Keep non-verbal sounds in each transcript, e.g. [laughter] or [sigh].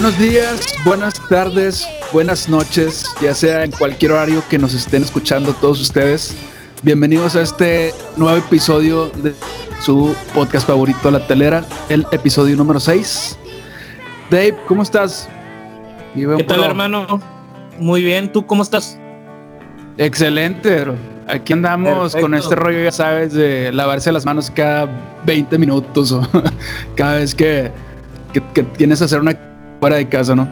Buenos días, buenas tardes, buenas noches, ya sea en cualquier horario que nos estén escuchando todos ustedes. Bienvenidos a este nuevo episodio de su podcast favorito, La Telera, el episodio número 6. Dave, ¿cómo estás? ¿Qué tal, hermano? Muy bien, ¿tú cómo estás? Excelente, bro. Aquí andamos con este rollo, ya sabes, de lavarse las manos cada 20 minutos o [laughs] cada vez que, tienes que hacer una fuera de casa, ¿no?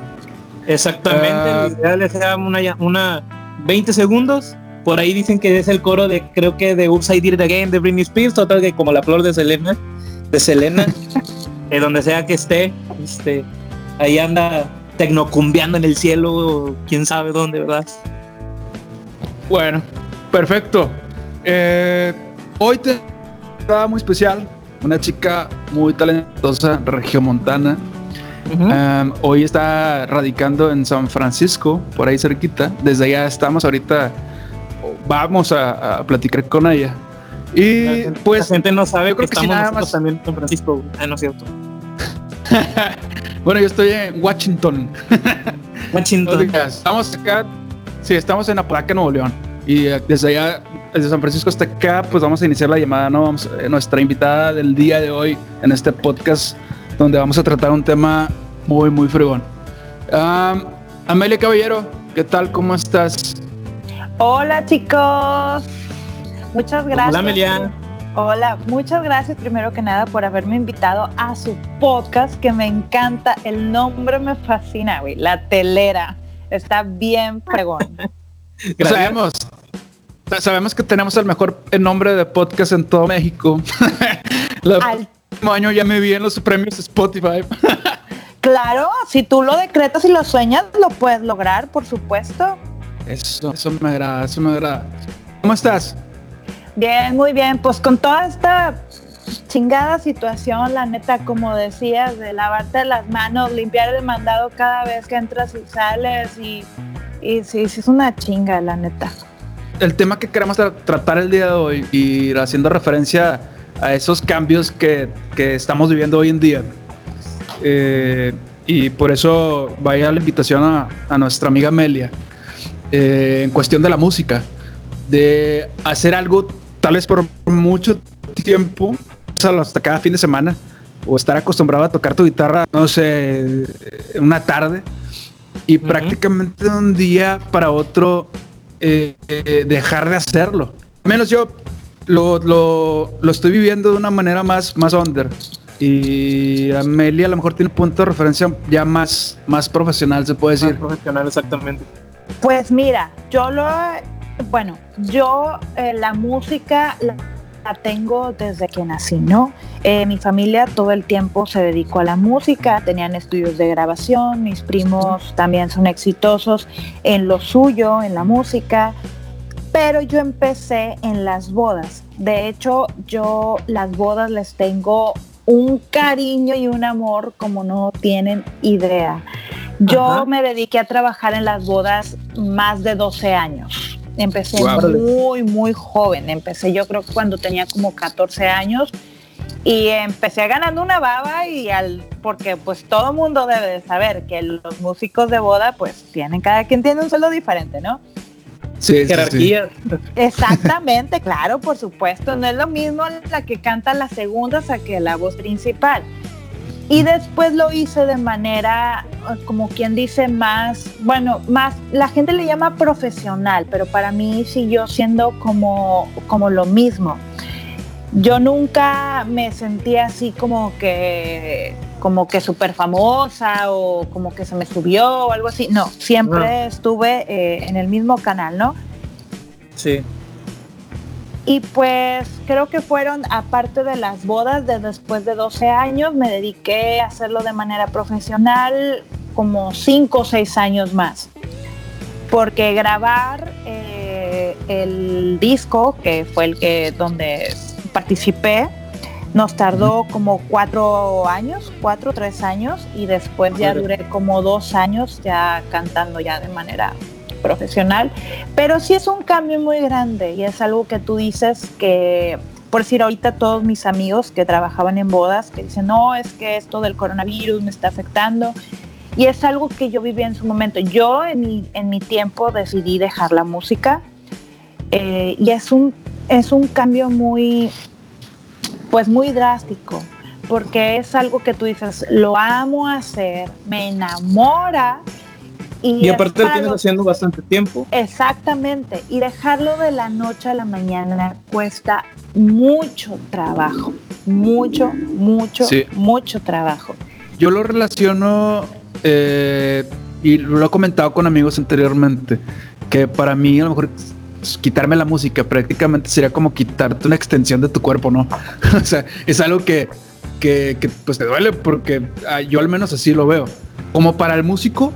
Exactamente, uh, ideal es una, una 20 segundos. Por ahí dicen que es el coro de, creo que de Upside Down Again de Britney Spears, total que como la flor de Selena, de Selena, [laughs] de donde sea que esté, este, ahí anda tecnocumbiando en el cielo, quién sabe dónde, ¿verdad? Bueno, perfecto. Eh, hoy te estaba muy especial, una chica muy talentosa, regiomontana. Um, hoy está radicando en San Francisco, por ahí cerquita. Desde allá estamos ahorita, vamos a, platicar con ella. Y pues la gente no sabe que, estamos nada más... también en San Francisco. Ah, no es cierto. [laughs] bueno, yo estoy en Washington. [laughs] Washington. estamos acá Sí, estamos en Apodaca, Nuevo León. Y eh, desde allá, desde San Francisco hasta acá, pues vamos a iniciar la llamada, ¿no? Vamos, eh, nuestra invitada del día de hoy en este podcast, donde vamos a tratar un tema muy, muy fregón. Amelia Caballero, ¿qué tal? ¿Cómo estás? Hola, chicos. Muchas gracias. Hola, Amelia. Hola, muchas gracias primero que nada por haberme invitado a su podcast que me encanta. El nombre me fascina, güey. La telera. Está bien fregón. [laughs] sabemos, sabemos que tenemos el mejor nombre de podcast en todo México. [laughs] año ya me vi en los premios Spotify. [laughs] claro, si tú lo decretas y lo sueñas, lo puedes lograr, por supuesto. Eso, eso me agrada, eso me agrada. ¿Cómo estás? Bien, muy bien. Pues con toda esta chingada situación, la neta, como decías, de lavarte las manos, limpiar el mandado cada vez que entras y sales y, y sí, sí es una chinga, la neta. El tema que queremos tratar el día de hoy y haciendo referencia a esos cambios que, que estamos viviendo hoy en día. Eh, y por eso vaya la invitación a, a nuestra amiga Amelia eh, en cuestión de la música, de hacer algo tal vez por mucho tiempo hasta cada fin de semana o estar acostumbrado a tocar tu guitarra, no sé, una tarde y prácticamente de un día para otro eh, eh, dejar de hacerlo. Al menos yo lo, lo, estoy viviendo de una manera más, más under. Y Amelia a lo mejor tiene punto de referencia ya más, más profesional, se puede decir. Más profesional, exactamente. Pues mira, yo lo, bueno, yo eh, la música tengo desde que nací, ¿no? Eh, mi familia todo el tiempo se dedicó a la música, tenían estudios de grabación, mis primos también son exitosos en lo suyo, en la música, pero yo empecé en las bodas. De hecho, yo las bodas les tengo un cariño y un amor como no tienen idea. Yo me dediqué a trabajar en las bodas más de 12 años. Empecé muy, muy joven. Empecé yo creo que cuando tenía como 14 años y empecé ganando una baba y al porque pues todo mundo debe de saber que los músicos de boda pues tienen cada quien tiene un sueldo diferente, ¿no? Sí, jerarquía. Exactamente, [laughs] claro, por supuesto. No es lo mismo la que canta las segundas a que la voz principal. Y después lo hice de manera, como quien dice, más, bueno, más, la gente le llama profesional, pero para mí siguió siendo como, como lo mismo. Yo nunca me sentía así como que, como que súper famosa o como que se me subió o algo así. No, siempre ah. estuve eh, en el mismo canal, ¿no? Sí. Y pues creo que fueron, aparte de las bodas de después de 12 años, me dediqué a hacerlo de manera profesional como 5 o 6 años más. Porque grabar eh, el disco, que fue el que donde participé, nos tardó como 4 años, 4 o 3 años, y después ya duré como 2 años ya cantando ya de manera profesional, pero sí es un cambio muy grande y es algo que tú dices que, por decir ahorita todos mis amigos que trabajaban en bodas, que dicen, no, es que esto del coronavirus me está afectando. Y es algo que yo viví en su momento. Yo en mi, en mi tiempo decidí dejar la música eh, y es un, es un cambio muy, pues muy drástico, porque es algo que tú dices, lo amo hacer, me enamora. Y, aparte lo tienes haciendo bastante tiempo. Exactamente, y dejarlo de la noche a la mañana cuesta mucho trabajo, mucho, mucho, Sí. mucho trabajo. Yo lo relaciono, eh, y lo he comentado con amigos anteriormente, que para mí a lo mejor quitarme la música prácticamente sería como quitarte una extensión de tu cuerpo, ¿no? [laughs] o sea, es algo que, que, pues te duele porque ah, yo al menos así lo veo. Como para el músico,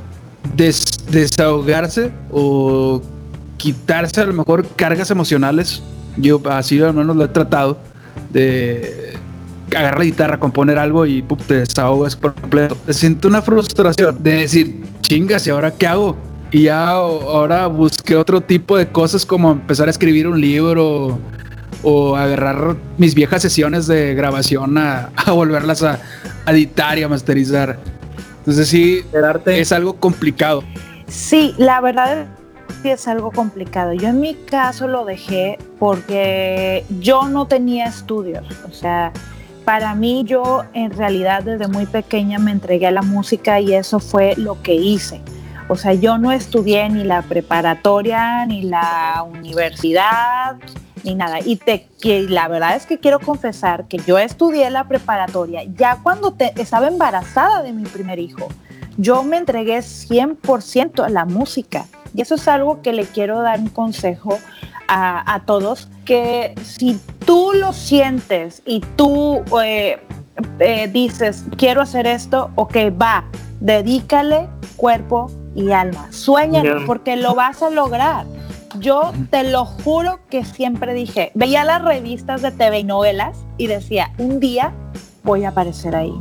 des- desahogarse o quitarse a lo mejor cargas emocionales, yo así al menos lo he tratado, de agarrar la guitarra, componer algo y te desahogas por completo. Siento una frustración de decir, chingas, ¿y ahora qué hago? Y ya ahora busqué otro tipo de cosas como empezar a escribir un libro o agarrar mis viejas sesiones de grabación a, [laughs] a volverlas a, a editar y a masterizar. Entonces sí, es algo complicado. Sí, la verdad sí es algo complicado. Yo en mi caso lo dejé porque yo no tenía estudios. O sea, para mí yo en realidad desde muy pequeña me entregué a la música y eso fue lo que hice. O sea, yo no estudié ni la preparatoria, ni la universidad, ni nada. Y te, que la verdad es que quiero confesar que yo estudié la preparatoria ya cuando estaba embarazada de mi primer hijo yo me entregué 100% a la música. Y eso es algo que le quiero dar un consejo a, a todos, que si tú lo sientes y tú eh, eh, dices, quiero hacer esto, ok, va, dedícale cuerpo y alma. Ya. porque lo vas a lograr. Yo te lo juro que siempre dije, veía las revistas de TV y novelas y decía, un día voy a aparecer ahí.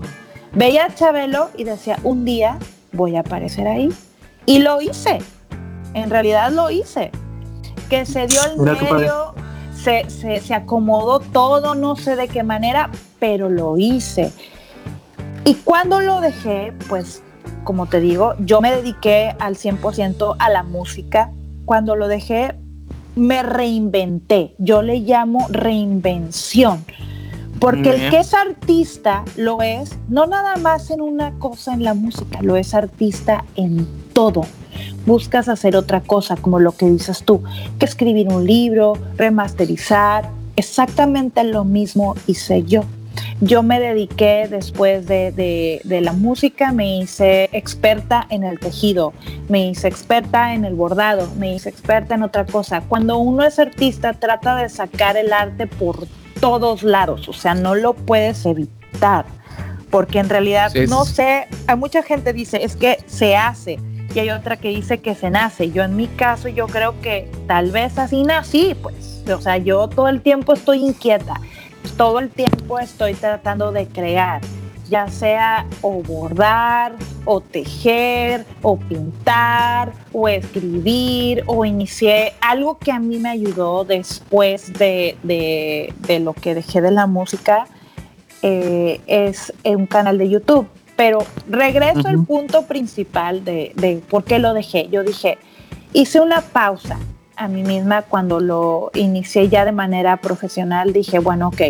Veía a Chabelo y decía, un día voy a aparecer ahí. Y lo hice. En realidad lo hice. Que se dio el Mira medio, se, se, se acomodó todo, no sé de qué manera, pero lo hice. Y cuando lo dejé, pues, como te digo, yo me dediqué al 100% a la música. Cuando lo dejé, me reinventé. Yo le llamo reinvención. Porque el que es artista lo es no nada más en una cosa en la música, lo es artista en todo. Buscas hacer otra cosa, como lo que dices tú, que escribir un libro, remasterizar, exactamente lo mismo hice yo. Yo me dediqué después de, de- de la música, me hice experta en el tejido, me hice experta en el bordado, me hice experta en otra cosa. Cuando uno es artista, trata de sacar el arte por todos lados, o sea, no lo puedes evitar, porque en realidad Sí, no sé, hay mucha gente dice, es que se hace, y hay otra que dice que se nace. Yo en mi caso, yo creo que tal vez así nací, pues, o sea, yo todo el tiempo estoy inquieta, todo el tiempo estoy tratando de crear, ya sea o bordar, o tejer, o pintar, o escribir, o inicié algo que a mí me ayudó después de, de- de lo que dejé de la música, eh, es un canal de YouTube. Pero regreso al punto principal de, de por qué lo dejé. Yo dije, hice una pausa a mí misma cuando lo inicié ya de manera profesional. Dije, bueno, ok,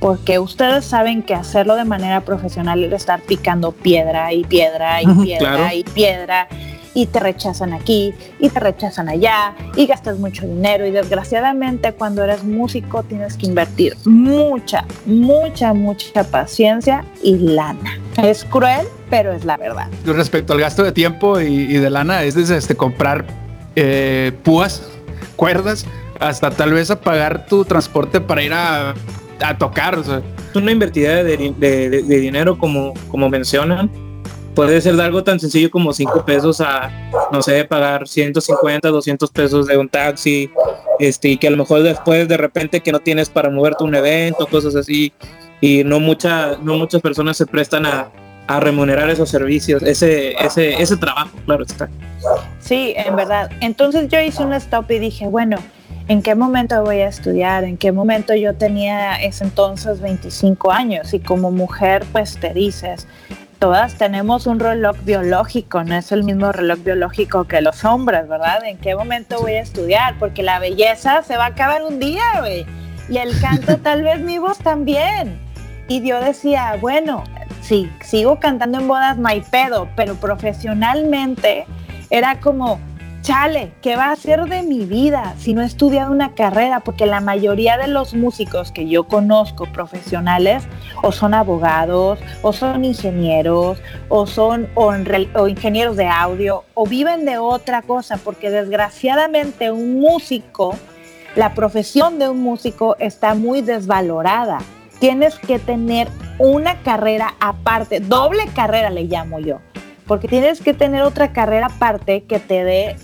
porque ustedes saben que hacerlo de manera profesional es estar picando piedra y piedra y piedra claro. y piedra y te rechazan aquí y te rechazan allá y gastas mucho dinero y desgraciadamente cuando eres músico tienes que invertir mucha, mucha, mucha paciencia y lana. Es cruel, pero es la verdad. Respecto al gasto de tiempo y, y de lana, es desde este, comprar eh, púas, cuerdas, hasta tal vez a pagar tu transporte para ir a, a tocar. o sea, es una invertida de, de- de- dinero como, como mencionan. Puede ser de algo tan sencillo como 5 pesos a, no sé, pagar 150, 200 pesos de un taxi, este, y que a lo mejor después de repente que no tienes para moverte un evento, cosas así, y no, mucha, no muchas personas se prestan a, a remunerar esos servicios, ese, ese, ese trabajo, claro está. Sí, en verdad. Entonces yo hice un stop y dije, bueno, ¿en qué momento voy a estudiar? ¿En qué momento yo tenía ese entonces 25 años? Y como mujer, pues te dices, todas tenemos un reloj biológico, no es el mismo reloj biológico que los hombres, ¿verdad? ¿En qué momento voy a estudiar? Porque la belleza se va a acabar un día, güey. Y el canto [laughs] tal vez mi voz también. Y yo decía, bueno, sí, sigo cantando en bodas, no pedo, pero profesionalmente era como, chale, ¿qué va a hacer de mi vida si no he estudiado una carrera? Porque la mayoría de los músicos que yo conozco profesionales o son abogados, o son ingenieros, o son o ingenieros de audio, o viven de otra cosa, porque desgraciadamente un músico, la profesión de un músico está muy desvalorada. Tienes que tener una carrera aparte, doble carrera le llamo yo porque tienes que tener otra carrera aparte que te dé,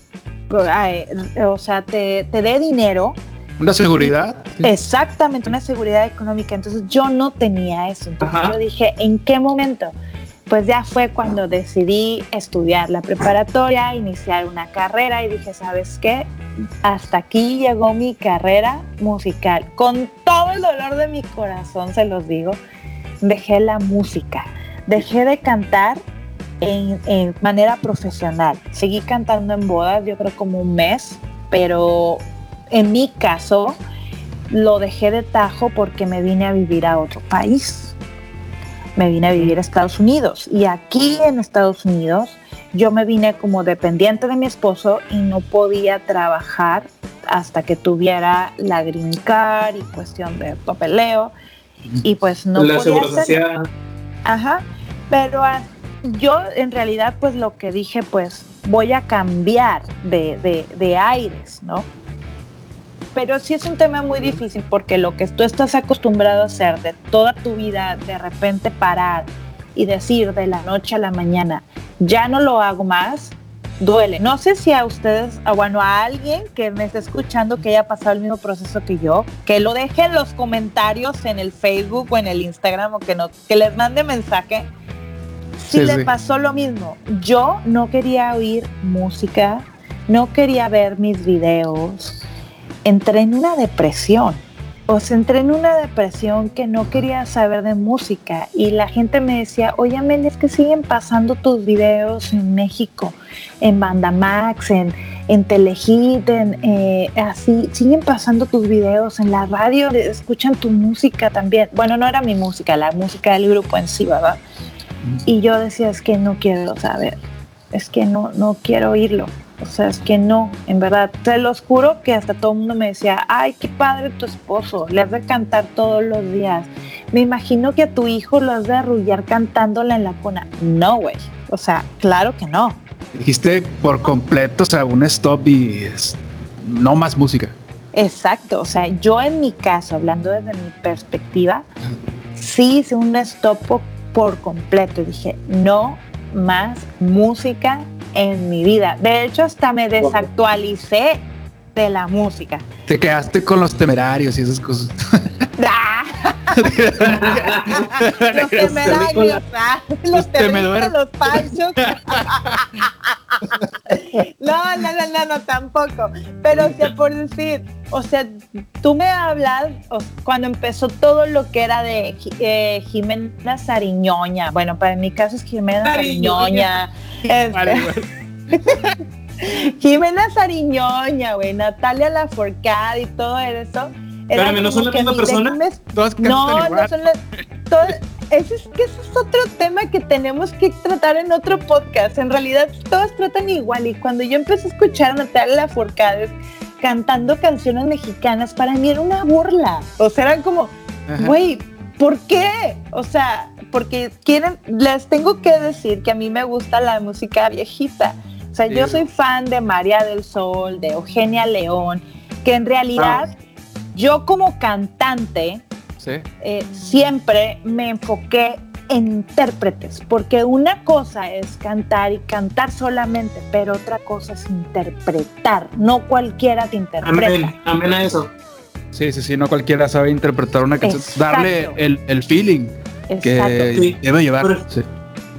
o sea, te, te dé dinero. Una seguridad. Exactamente, una seguridad económica. Entonces yo no tenía eso. Entonces yo dije, ¿en qué momento? Pues ya fue cuando decidí estudiar la preparatoria, iniciar una carrera y dije, ¿sabes qué? Hasta aquí llegó mi carrera musical. Con todo el dolor de mi corazón, se los digo, dejé la música. Dejé de cantar en, manera profesional. Seguí cantando en bodas, yo creo como un mes, pero en mi caso lo dejé de tajo porque me vine a vivir a otro país. Me vine a vivir a Estados Unidos y aquí en Estados Unidos yo me vine como dependiente de mi esposo y no podía trabajar hasta que tuviera la green card y cuestión de papeleo y pues no la podía hacer. Ajá, pero yo en realidad pues lo que dije pues voy a cambiar de, aires, ¿no? Pero sí es un tema muy difícil porque lo que tú estás acostumbrado a hacer de toda tu vida, de repente parar y decir de la noche a la mañana, ya no lo hago más, duele. No sé si a ustedes, a, bueno, a alguien que me esté escuchando que haya pasado el mismo proceso que yo, que lo deje en los comentarios en el Facebook o en el Instagram o que, no, que les mande mensaje sí, le pasó lo mismo. Yo no quería oír música, no quería ver mis videos. Entré en una depresión. O sea, entré en una depresión que no quería saber de música. Y la gente me decía, oye Amelia, es que siguen pasando tus videos en México, en Bandamax, en, en Telehit, en, eh, así, siguen pasando tus videos en la radio, escuchan tu música también. Bueno, no era mi música, la música del grupo en sí, ¿verdad? Y yo decía, es que no quiero saber, es que no, no quiero oírlo. O sea, es que no, en verdad, te lo juro que hasta todo el mundo me decía, ay, qué padre tu esposo, le has de cantar todos los días. Me imagino que a tu hijo lo has de arrullar cantándola en la cuna. No, güey. O sea, claro que no. Dijiste por completo, o sea, un stop y es, no más música. Exacto, o sea, yo en mi caso, hablando desde mi perspectiva, sí hice un stop por completo. Dije, no más música en mi vida. De hecho, hasta me desactualicé de la música. Te quedaste con los temerarios y esas cosas. [laughs] [laughs] los temerarios, los temerarios, los panchos. [laughs] no, no, no, no, no, tampoco. Pero, o sea, por decir, o sea, tú me hablas cuando empezó todo lo que era de eh, Jimena Sariñoña. Bueno, para mi caso es Jimena Sariñoña. Este, [laughs] Jimena Sariñoña, güey, Natalia Laforcade y todo eso. Espérame, ¿no son la misma persona? no, no son las... Ese es, que ese es otro tema que tenemos que tratar en otro podcast. En realidad, todas tratan igual. Y cuando yo empecé a escuchar a Natalia Laforcade cantando canciones mexicanas, para mí era una burla. O sea, eran como, güey, ¿por qué? O sea, porque quieren, les tengo que decir que a mí me gusta la música viejita. O sea, yo soy fan de María del Sol, de Eugenia León, que en realidad ah. yo como cantante eh, siempre me enfoqué en intérpretes, porque una cosa es cantar y cantar solamente, pero otra cosa es interpretar. No cualquiera te interpreta. Amén, a eso. Sí, sí, sí, no cualquiera sabe interpretar una canción, darle el, feeling que debe llevar. Por,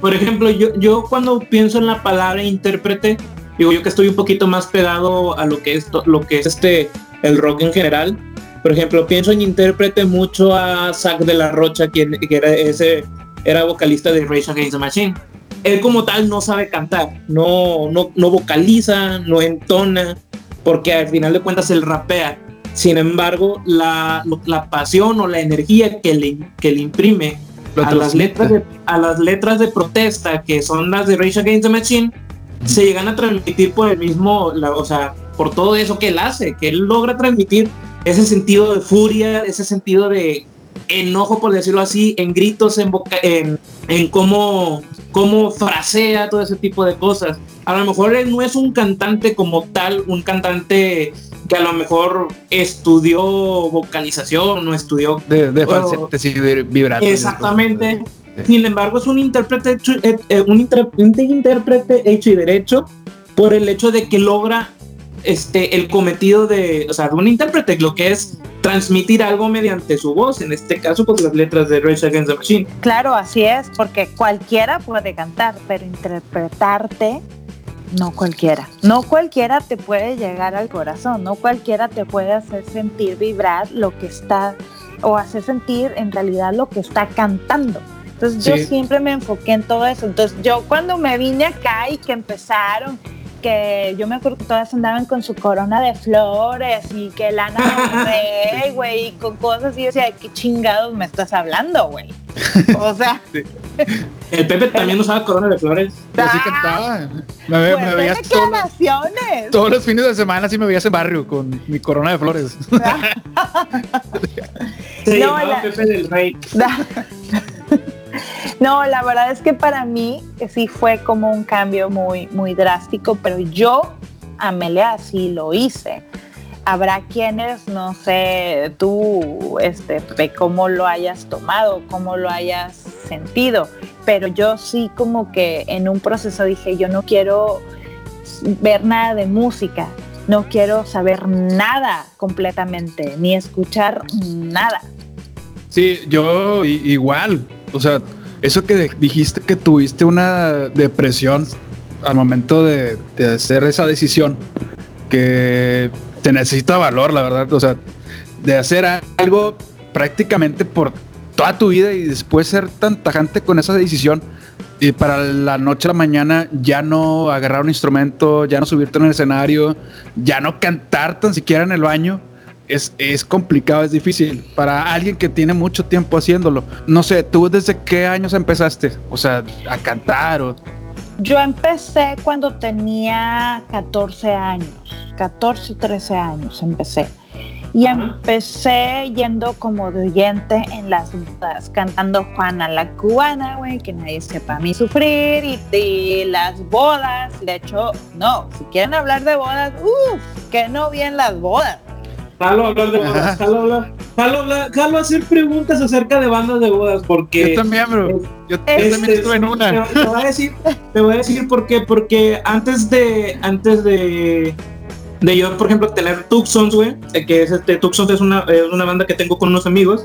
por ejemplo, yo, yo cuando pienso en la palabra intérprete, Digo yo que estoy un poquito más pegado a lo que es lo que es este el rock en general. Por ejemplo, pienso en intérprete mucho a Zack de la Rocha, quien que era ese era vocalista de Rage Against the Machine. Él como tal no sabe cantar, no, no, no vocaliza, no entona, porque al final de cuentas él rapea. Sin embargo, la, la pasión o la energía que le, que le imprime a las, letras de, a las letras de protesta, que son las de Rage Against the Machine, se llegan a transmitir por el mismo, la, o sea, por todo eso que él hace, que él logra transmitir ese sentido de furia, ese sentido de enojo, por decirlo así, en gritos, en, boca, en, en cómo, cómo frasea todo ese tipo de cosas. A lo mejor él no es un cantante como tal, un cantante que a lo mejor estudió vocalización o estudió... De, de falsetes y. Exactamente. Sin embargo, es un intérprete, hecho, eh, eh, un, un intérprete hecho y derecho por el hecho de que logra este, el cometido de, o sea, de un intérprete, lo que es transmitir algo mediante su voz, en este caso, pues las letras de Rage Against the Machine. Claro, así es, porque cualquiera puede cantar, pero interpretarte, no cualquiera. No cualquiera te puede llegar al corazón, no cualquiera te puede hacer sentir vibrar lo que está, o hacer sentir en realidad lo que está cantando. Entonces yo siempre me enfoqué en todo eso. Entonces yo cuando me vine acá y que empezaron que yo me acuerdo que todas andaban con su corona de flores y que Lana [laughs] Rey, güey, y con cosas y yo decía, ¿qué chingados me estás hablando, güey? [laughs] O sea. [laughs] El Pepe también usaba corona de flores. Así cantaba. Me, ve, me veías todos, todos los fines de semana así me veías en barrio con mi corona de flores. Se no, la... Pepe del Rey. No, la verdad es que para mí sí fue como un cambio muy, muy drástico, pero yo, Amelia, así lo hice. Habrá quienes, no sé, tú, este, cómo lo hayas tomado, cómo lo hayas sentido, pero yo sí como que en un proceso dije, yo no quiero ver nada de música, no quiero saber nada completamente, ni escuchar nada. Sí, yo igual, o sea, eso que dijiste que tuviste una depresión al momento de, hacer esa decisión, que te necesita valor, la verdad, o sea, de hacer algo prácticamente por toda tu vida y después ser tan tajante con esa decisión y para la noche a la mañana ya no agarrar un instrumento, ya no subirte en el escenario, ya no cantar tan siquiera en el baño es, complicado, es difícil para alguien que tiene mucho tiempo haciéndolo. No sé, ¿tú desde qué años empezaste? O sea, a cantar o... Yo empecé cuando tenía 14 años, 14, 13 años empecé. Y empecé yendo como de oyente en las bodas, cantando Juana la cubana, güey, que nadie sepa mi sufrir, y de las bodas. De hecho, no, si quieren hablar de bodas, uff, que no bien las bodas. Jalo hablar de bodas, jalo hablar, jalo, jalo hacer preguntas acerca de bandas de bodas, porque... Yo también, bro. Yo, también este, estuve en una. Te, voy a decir, te voy a decir por qué, porque antes de, antes de, de yo, por ejemplo, tener Tucsons, güey, que es este, Tucsons es una, es una banda que tengo con unos amigos,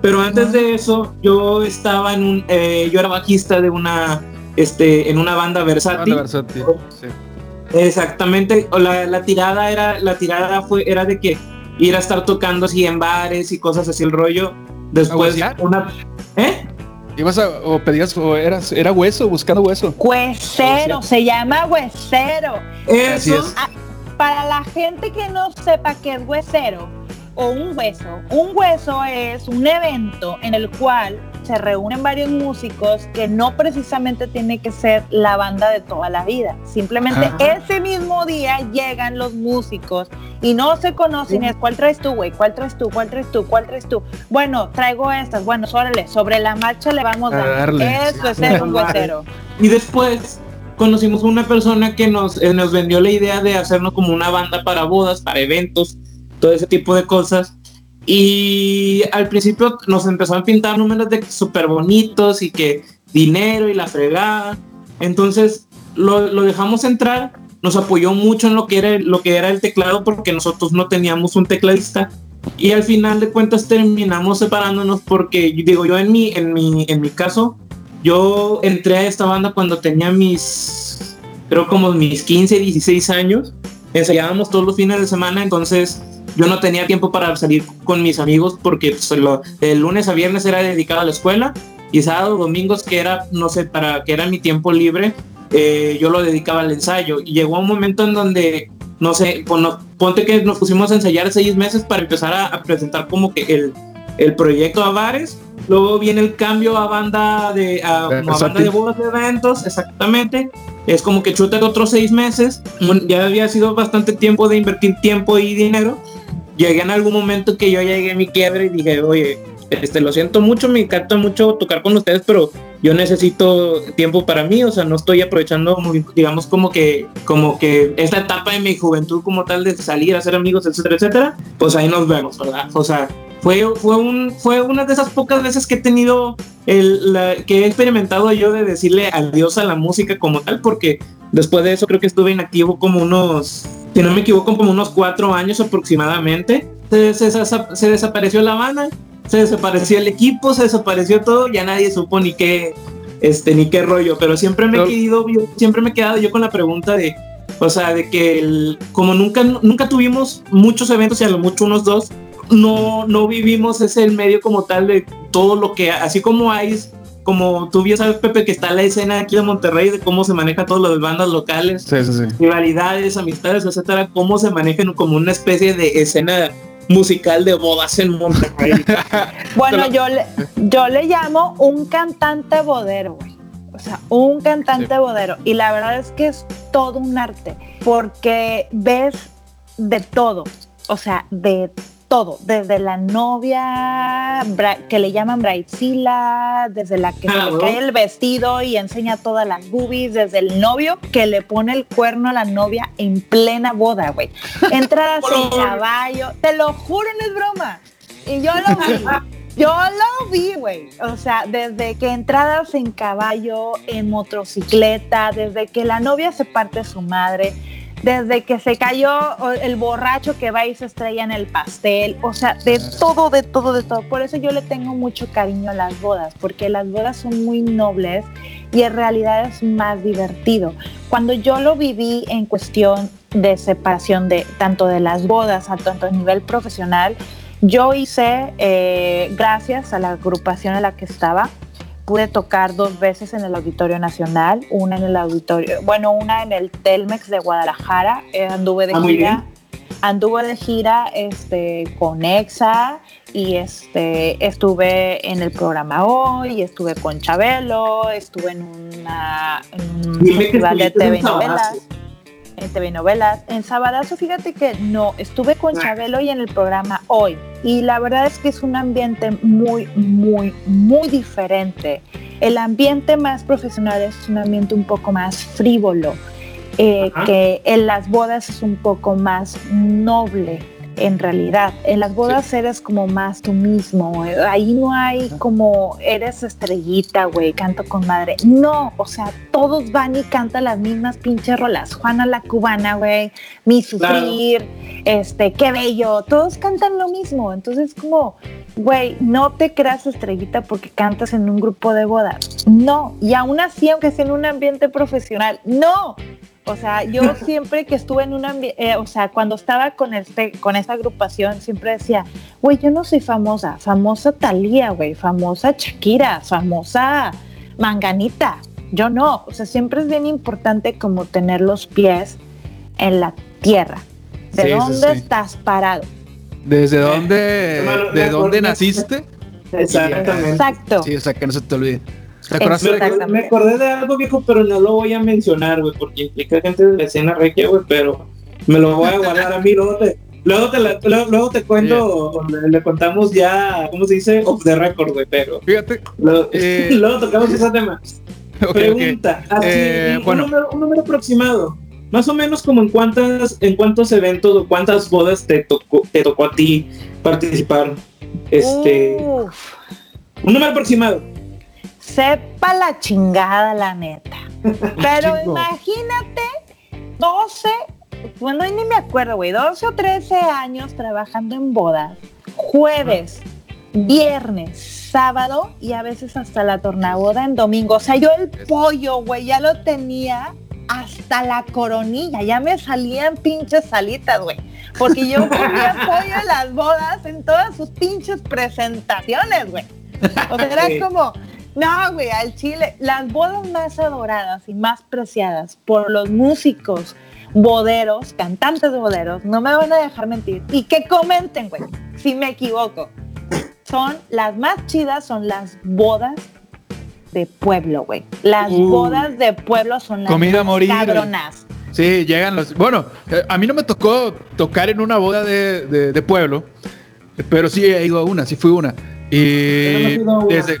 pero antes de eso, yo estaba en un, eh, yo era bajista de una, este, en una banda versátil. Banda versátil, sí. Exactamente, la, la tirada era, la tirada fue, era de que ir a estar tocando así en bares y cosas así el rollo. Después una ¿eh? Ibas a, o pedías, o eras, era hueso, buscando hueso. Huesero, se llama huesero. Eso. Ah, para la gente que no sepa qué es huesero o un hueso, un hueso es un evento en el cual se reúnen varios músicos que no precisamente tiene que ser la banda de toda la vida. Simplemente ese mismo día llegan los músicos y no se conocen. Es, ¿Cuál traes tú, güey? ¿Cuál traes tú? ¿Cuál traes tú? ¿Cuál traes tú? Bueno, traigo estas. Bueno, órale, sobre la marcha le vamos a dar. Eso es ser un huesero. Y después conocimos a una persona que nos, eh, nos vendió la idea de hacernos como una banda para bodas, para eventos, todo ese tipo de cosas. Y al principio nos empezó a pintar números de súper bonitos y que dinero y la fregada. Entonces lo, lo, dejamos entrar, nos apoyó mucho en lo que, era, lo que era el teclado porque nosotros no teníamos un tecladista. Y al final de cuentas terminamos separándonos porque, digo, yo en mi, en mi, en mi caso, yo entré a esta banda cuando tenía mis creo como mis 15, 16 años. Ensayábamos todos los fines de semana, entonces yo no tenía tiempo para salir con mis amigos porque pues, lo- el lunes a viernes era dedicado a la escuela y sábado, domingos que era, no sé, para que era mi tiempo libre, eh, yo lo dedicaba al ensayo. Y llegó un momento en donde, no sé, pon- ponte que nos pusimos a ensayar seis meses para empezar a, a presentar como que el, el proyecto a bares. Luego viene el cambio a banda de, a, a banda de bodas de eventos, exactamente. Es como que chuta otros seis meses. Bueno, ya había sido bastante tiempo de invertir tiempo y dinero. Llegué en algún momento que yo llegué a mi quiebre y dije, oye, este, lo siento mucho, me encanta mucho tocar con ustedes, pero yo necesito tiempo para mí, o sea, no estoy aprovechando, muy, digamos, como que, como que esta etapa de mi juventud como tal de salir, hacer amigos, etcétera, etcétera, pues ahí nos vemos, ¿verdad? O sea, fue, fue, un, fue una de esas pocas veces que he tenido, el, la, que he experimentado yo de decirle adiós a la música como tal, porque después de eso creo que estuve inactivo como unos, si no me equivoco, como unos cuatro años aproximadamente. Se, se, se, desapareció la banda, se desapareció el equipo, se desapareció todo, ya nadie supo ni qué, este, ni qué rollo, pero siempre me he quedado, yo- siempre me he quedado yo con la pregunta de, o sea, de que el- como nunca, nunca tuvimos muchos eventos y a lo mucho unos dos, no, no vivimos ese el medio como tal de todo lo que, así como hay, como tú bien sabes, Pepe, que está la escena aquí de Monterrey de cómo se maneja todo lo de bandas locales, Sí, sí, sí. rivalidades, amistades, etcétera, cómo se manejan como una especie de escena musical de bodas en Monterrey. [laughs] Bueno, yo le, yo le llamo un cantante bodero, güey. O sea, un cantante bodero. Y la verdad es que es todo un arte, porque ves de todo, o sea, de todo, desde la novia que le llaman bridezilla, desde la que se le cae el vestido y enseña todas las boobies, desde el novio que le pone el cuerno a la novia en plena boda, güey. Entradas [laughs] en caballo, te lo juro, no es broma. Y yo lo vi. Yo lo vi, güey. O sea, desde que entradas en caballo, en motocicleta, desde que la novia se parte su madre, desde que se cayó el borracho que va y se estrella en el pastel, o sea, de todo, de todo, de todo. Por eso yo le tengo mucho cariño a las bodas, porque las bodas son muy nobles y en realidad es más divertido. Cuando yo lo viví en cuestión de separación de tanto de las bodas a tanto a nivel profesional, yo hice, eh, gracias a la agrupación en la que estaba, pude tocar dos veces en el Auditorio Nacional, una en el auditorio, bueno, una en el Telmex de Guadalajara, eh, anduve de Ah, gira, anduve de gira este, con EXA y este, estuve en el programa Hoy, estuve con Chabelo, estuve en, una, en un festival de TV novelas. En TV Novelas. En Sabadazo, fíjate que no, estuve con Chabelo y en el programa Hoy. Y la verdad es que es un ambiente muy, muy, muy diferente. El ambiente más profesional es un ambiente un poco más frívolo, eh, que en las bodas es un poco más noble. En realidad, en las bodas eres como más tú mismo. eh, Ahí no hay como eres estrellita, güey, canto con madre. No, o sea, todos van y cantan las mismas pinches rolas. Juana la cubana, güey, mi sufrir, este, qué bello. Todos cantan lo mismo. Entonces, como, güey, no te creas estrellita porque cantas en un grupo de bodas. No, y aún así, aunque sea en un ambiente profesional, no. O sea, yo [laughs] siempre que estuve en un ambiente, o sea, cuando estaba con este, con esta agrupación, siempre decía, güey, yo no soy famosa, famosa Talía, güey, famosa Shakira, famosa Manganita. Yo no. O sea, siempre es bien importante como tener los pies en la tierra. ¿De Sí, dónde sí. estás parado? ¿Desde dónde, Hermano, de dónde naciste? Exactamente. Exacto. Sí, o sea, que no se te olvide. ¿Te acuerdas Me de- acordé, Exactamente. me acordé de algo viejo, pero no lo voy a mencionar, güey, porque implica gente de la escena regia, güey, pero me lo voy a guardar a mí, luego te, luego te, la- luego, luego te cuento, le, le contamos ya, ¿cómo se dice? Off the record, güey, pero Fíjate. luego, Eh, [laughs] luego tocamos ese tema. Pregunta, así, Eh, un, bueno. número, un número aproximado, más o menos como en cuántas, en cuántos eventos o cuántas bodas te tocó, te tocó a ti participar, este, Uf, un número aproximado. Sepa la chingada, la neta. [laughs] Pero imagínate 12, bueno, ni me acuerdo, güey, 12 o 13 años trabajando en bodas, jueves, viernes, sábado y a veces hasta la tornaboda en domingo. O sea, yo el pollo, güey, ya lo tenía hasta la coronilla, ya me salían pinches salitas, güey. Porque yo comía [laughs] pollo en las bodas en todas sus pinches presentaciones, güey. O sea, era como, no, güey, al chile, las bodas más adoradas y más preciadas por los músicos boderos, cantantes de boderos, no me van a dejar mentir. Y que comenten, güey, si me equivoco. Son las más chidas, son las bodas de pueblo, güey. Las Uh. bodas de pueblo son las Comida más morir. cabronas. Sí, llegan los. Bueno, eh, a mí no me tocó tocar en una boda de, de- de pueblo, pero sí he ido a una, sí fui a una. Y desde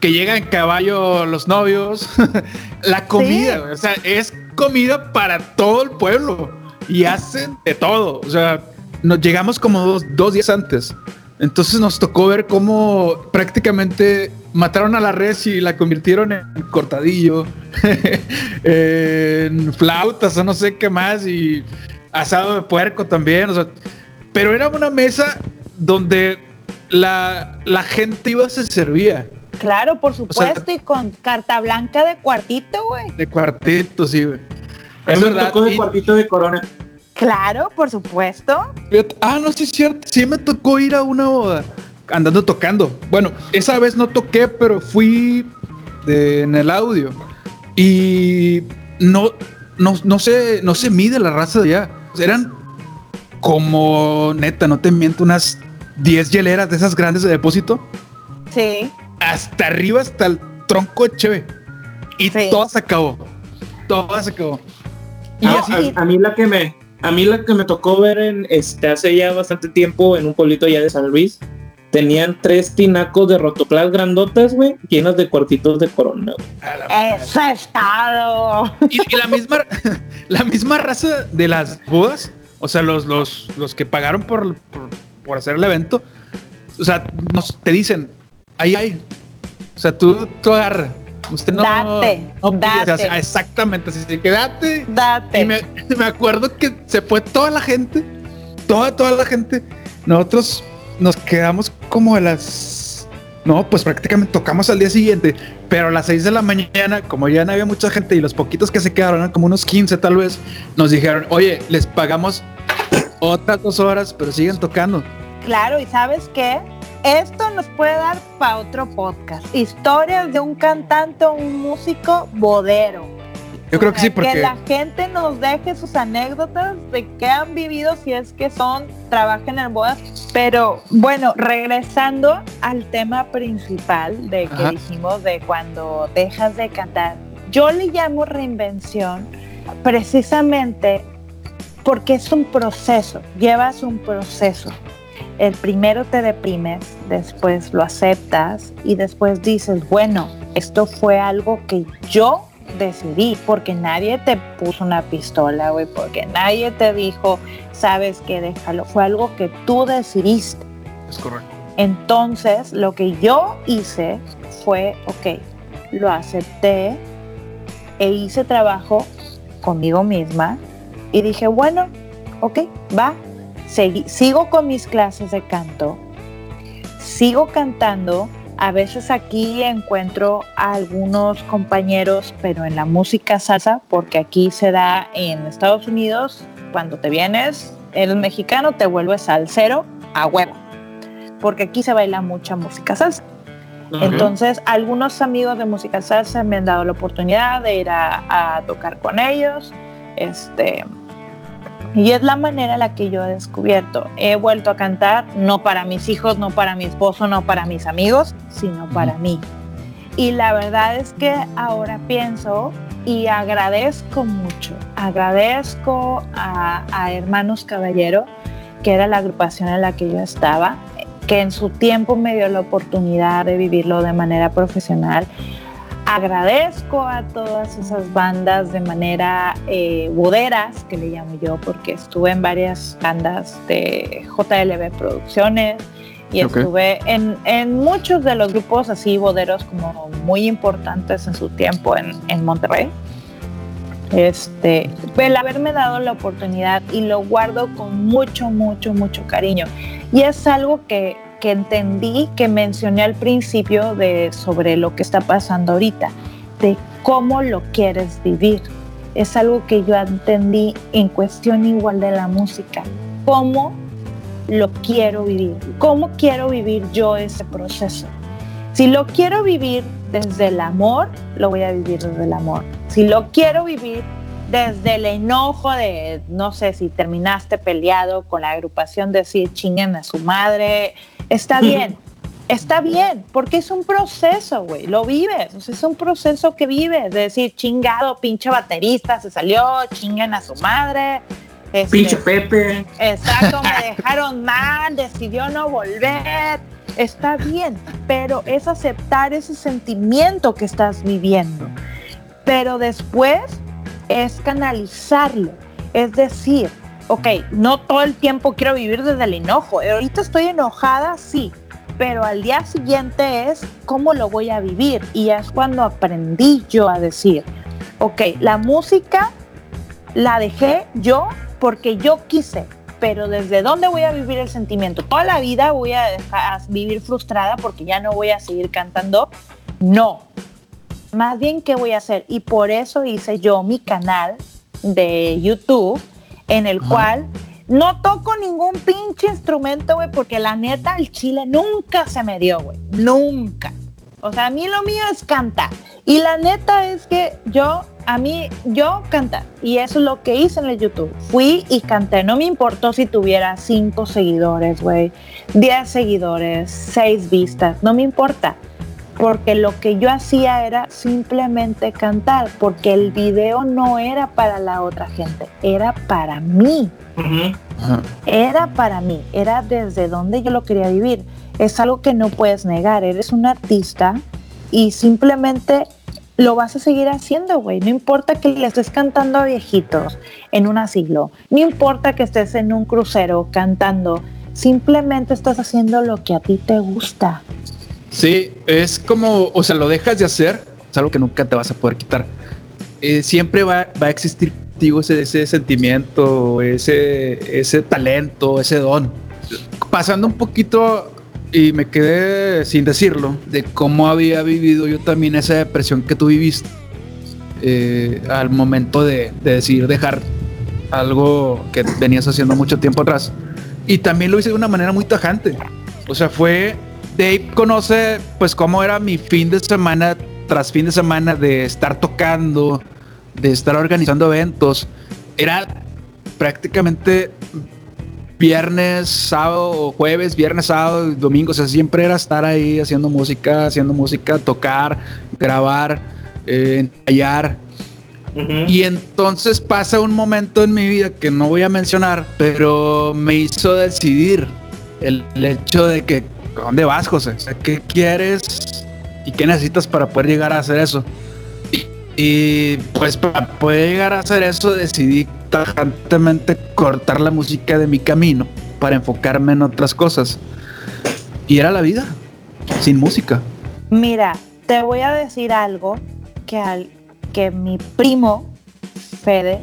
que llegan en caballo los novios, [laughs] la comida, Sí. o sea, es comida para todo el pueblo y hacen de todo. O sea, nos llegamos como dos, dos días antes. Entonces nos tocó ver cómo prácticamente mataron a la res y la convirtieron en cortadillo, [laughs] en flautas o no sé qué más y asado de puerco también. O sea, pero era una mesa donde la, la gente iba se servía Claro, por sea- supuesto, y con carta blanca de cuartito, güey. de cuartito, sí, güey. Es verdad. tocó de y- cuartito de corona. Claro, por supuesto. Ah, no, sí es cierto. Sí me tocó ir a una boda andando tocando. Bueno, esa vez no toqué, pero fui de- en el audio. Y no, no, no, se, no se mide la raza de allá. Eran como, neta, no te miento, unas 10 hieleras de esas grandes de depósito. Sí. Hasta arriba, hasta el tronco de cheve. Y Sí. todo se acabó. Todo se acabó. Y No, así, a, a mí la que me a mí la que me tocó ver en este hace ya bastante tiempo en un pueblito ya de San Luis tenían tres tinacos de rotoplas grandotas güey llenas de cuartitos de corona Eso es todo. Y, y la misma [laughs] la misma raza de las bodas, o sea, los, los, los que pagaron por, por, por hacer el evento, o sea, nos, te dicen, ahí hay. O sea, tú, tú agarra. Usted no. Date, no o sea, exactamente, así que date. Date. Y me, [laughs] me acuerdo que se fue toda la gente, toda, toda la gente. Nosotros nos quedamos como a las. No, pues prácticamente tocamos al día siguiente, pero a las 6 de la mañana, como ya no había mucha gente y los poquitos que se quedaron, eran como unos 15 tal vez, nos dijeron, oye, les pagamos otras dos horas, pero siguen tocando. Claro, y sabes qué? Esto nos puede dar para otro podcast. Historias de un cantante o un músico bodero. Yo creo que sí, Que porque la gente nos deje sus anécdotas de qué han vivido si es que son, trabajan en bodas. Pero bueno, regresando al tema principal de que Ajá. dijimos de cuando dejas de cantar, yo le llamo reinvención precisamente porque es un proceso, llevas un proceso. El primero te deprimes, después lo aceptas y después dices, bueno, esto fue algo que yo decidí, porque nadie te puso una pistola, güey, porque nadie te dijo, sabes que déjalo, fue algo que tú decidiste. es correcto. Entonces, lo que yo hice fue, ok, lo acepté e hice trabajo conmigo misma y dije, bueno, ok, va, sigo con mis clases de canto, sigo cantando. A veces aquí encuentro a algunos compañeros, pero en la música salsa, porque aquí se da en Estados Unidos, cuando te vienes, eres mexicano, te vuelves salsero a huevo porque aquí se baila mucha música salsa. Entonces, algunos amigos de música salsa me han dado la oportunidad de ir a, a tocar con ellos. Este, y es la manera en la que yo he descubierto. He vuelto a cantar, no para mis hijos, no para mi esposo, no para mis amigos, sino para mí. Y la verdad es que ahora pienso y agradezco mucho, agradezco a, a Hermanos Caballero, que era la agrupación en la que yo estaba, que en su tiempo me dio la oportunidad de vivirlo de manera profesional. Agradezco a todas esas bandas de manera eh, boderas, que le llamo yo, porque estuve en varias bandas de JLB Producciones y estuve en, en muchos de los grupos así boderos como muy importantes en su tiempo en, en Monterrey. Este, el haberme dado la oportunidad y lo guardo con mucho, mucho, mucho cariño. Y es algo que, que entendí, que mencioné al principio de sobre lo que está pasando ahorita, de cómo lo quieres vivir. es algo que yo entendí en cuestión igual de la música. ¿Cómo lo quiero vivir? ¿Cómo quiero vivir yo ese proceso? Si lo quiero vivir desde el amor, lo voy a vivir desde el amor. Si lo quiero vivir desde el enojo de, no sé, si terminaste peleado con la agrupación, decir chinguen a su madre, está bien, está bien, porque es un proceso, güey, lo vives, o sea, es un proceso que vives, de decir chingado, pinche baterista, se salió, chinguen a su madre. este, Pinche Pepe. Exacto, me [laughs] dejaron mal, decidió no volver. Está bien, pero es aceptar ese sentimiento que estás viviendo. Pero después es canalizarlo. Es decir, ok, no todo el tiempo quiero vivir desde el enojo. Ahorita estoy enojada, sí, pero al día siguiente es cómo lo voy a vivir. Y es cuando aprendí yo a decir, ok, la música la dejé yo porque yo quise, pero desde dónde voy a vivir el sentimiento. Toda la vida voy a, dejar, a vivir frustrada porque ya no voy a seguir cantando. No. Más bien, ¿qué voy a hacer? Y por eso hice yo mi canal de YouTube en el Ajá. cual no toco ningún pinche instrumento, güey, porque la neta el chile nunca se me dio, güey. Nunca. O sea, a mí lo mío es cantar. Y la neta es que yo, a mí, yo cantar. Y eso es lo que hice en el YouTube. Fui y canté. No me importó si tuviera cinco seguidores, güey. 10 seguidores, seis vistas. No me importa. Porque lo que yo hacía era simplemente cantar. Porque el video no era para la otra gente. Era para mí era para mí, era desde donde yo lo quería vivir. Es algo que no puedes negar, eres un artista y simplemente lo vas a seguir haciendo, güey. No importa que le estés cantando a viejitos en un asilo, no importa que estés en un crucero cantando, simplemente estás haciendo lo que a ti te gusta. Sí, es como, o sea, lo dejas de hacer, es algo que nunca te vas a poder quitar. Eh, siempre va, va a existir contigo ese, ese sentimiento, ese, ese talento, ese don. Pasando un poquito, y me quedé sin decirlo, de cómo había vivido yo también esa depresión que tú viviste eh, al momento de, de decidir dejar algo que venías haciendo mucho tiempo atrás. Y también lo hice de una manera muy tajante. O sea, fue. Dave conoce, pues, cómo era mi fin de semana tras fin de semana de estar tocando, de estar organizando eventos. Era prácticamente viernes, sábado, jueves, viernes, sábado, domingo. O sea, siempre era estar ahí haciendo música, haciendo música, tocar, grabar, eh. Y entonces pasa un momento en mi vida que no voy a mencionar, pero me hizo decidir el, el hecho de que, ¿a ¿dónde vas, José? Sea, ¿qué quieres y qué necesitas para poder llegar a hacer eso? Y, y, pues para poder llegar a hacer eso decidí tajantemente cortar la música de mi camino para enfocarme en otras cosas. Y era la vida, sin música. Mira, te voy a decir algo que, al, que mi primo, Fede,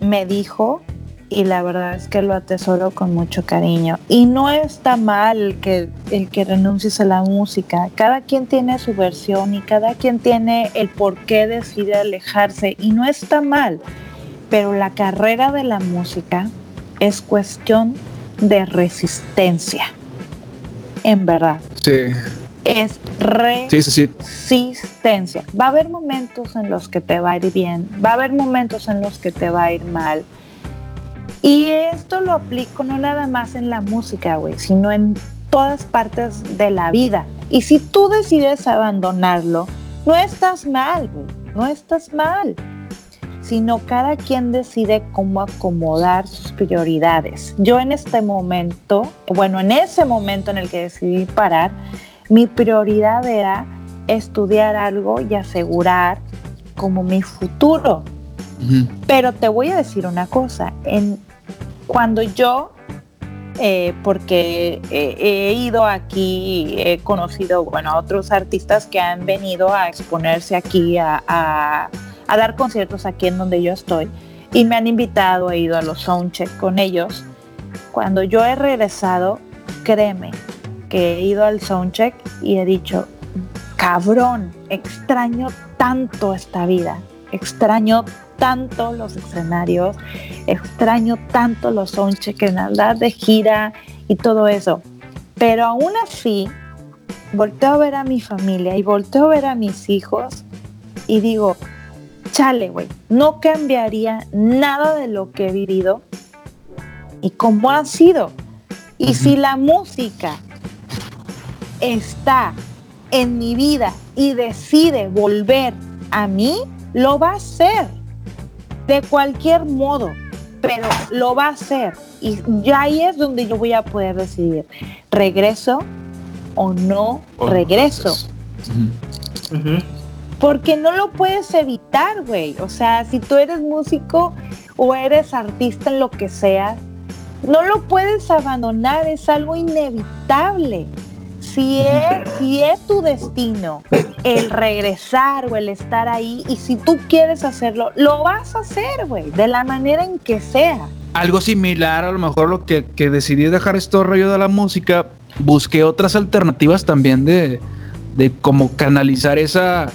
me dijo y la verdad es que lo atesoro con mucho cariño. Y no está mal que, el que renuncies a la música. Cada quien tiene su versión y cada quien tiene el por qué decide alejarse y no está mal. Pero la carrera de la música es cuestión de resistencia. En verdad. Sí, Es resistencia. Va a haber momentos en los que te va a ir bien, va a haber momentos en los que te va a ir mal. Y esto lo aplico no nada más en la música, güey, sino en todas partes de la vida. Y si tú decides abandonarlo, no estás mal, güey, no estás mal. Sino cada quien decide cómo acomodar sus prioridades. Yo en este momento, bueno, en ese momento en el que decidí parar, mi prioridad era estudiar algo y asegurar como mi futuro. Pero te voy a decir una cosa, en, cuando yo, eh, porque eh, he ido aquí, he conocido bueno, a otros artistas que han venido a exponerse aquí, a, a- a dar conciertos aquí en donde yo estoy, y me han invitado, he ido a los soundcheck con ellos. Cuando yo he regresado, créeme que he ido al soundcheck y he dicho, cabrón, extraño tanto esta vida, extraño tanto los escenarios, extraño tanto los soundchecks, en verdad de gira y todo eso. Pero aún así, volteo a ver a mi familia y volteo a ver a mis hijos y digo, chale, güey, no cambiaría nada de lo que he vivido y cómo ha sido. Y si la música está en mi vida y decide volver a mí, lo va a hacer. De cualquier modo, pero lo va a hacer. Y ya ahí es donde yo voy a poder decidir, regreso o no regreso. Porque no lo puedes evitar, güey. O sea, si tú eres músico o eres artista en lo que sea, no lo puedes abandonar, es algo inevitable. Si es, si es tu destino el regresar o el estar ahí, y si tú quieres hacerlo, lo vas a hacer, güey, de la manera en que sea. Algo similar, a lo mejor lo que, que decidí dejar esto rollo de la música, busqué otras alternativas también de, de cómo canalizar esa,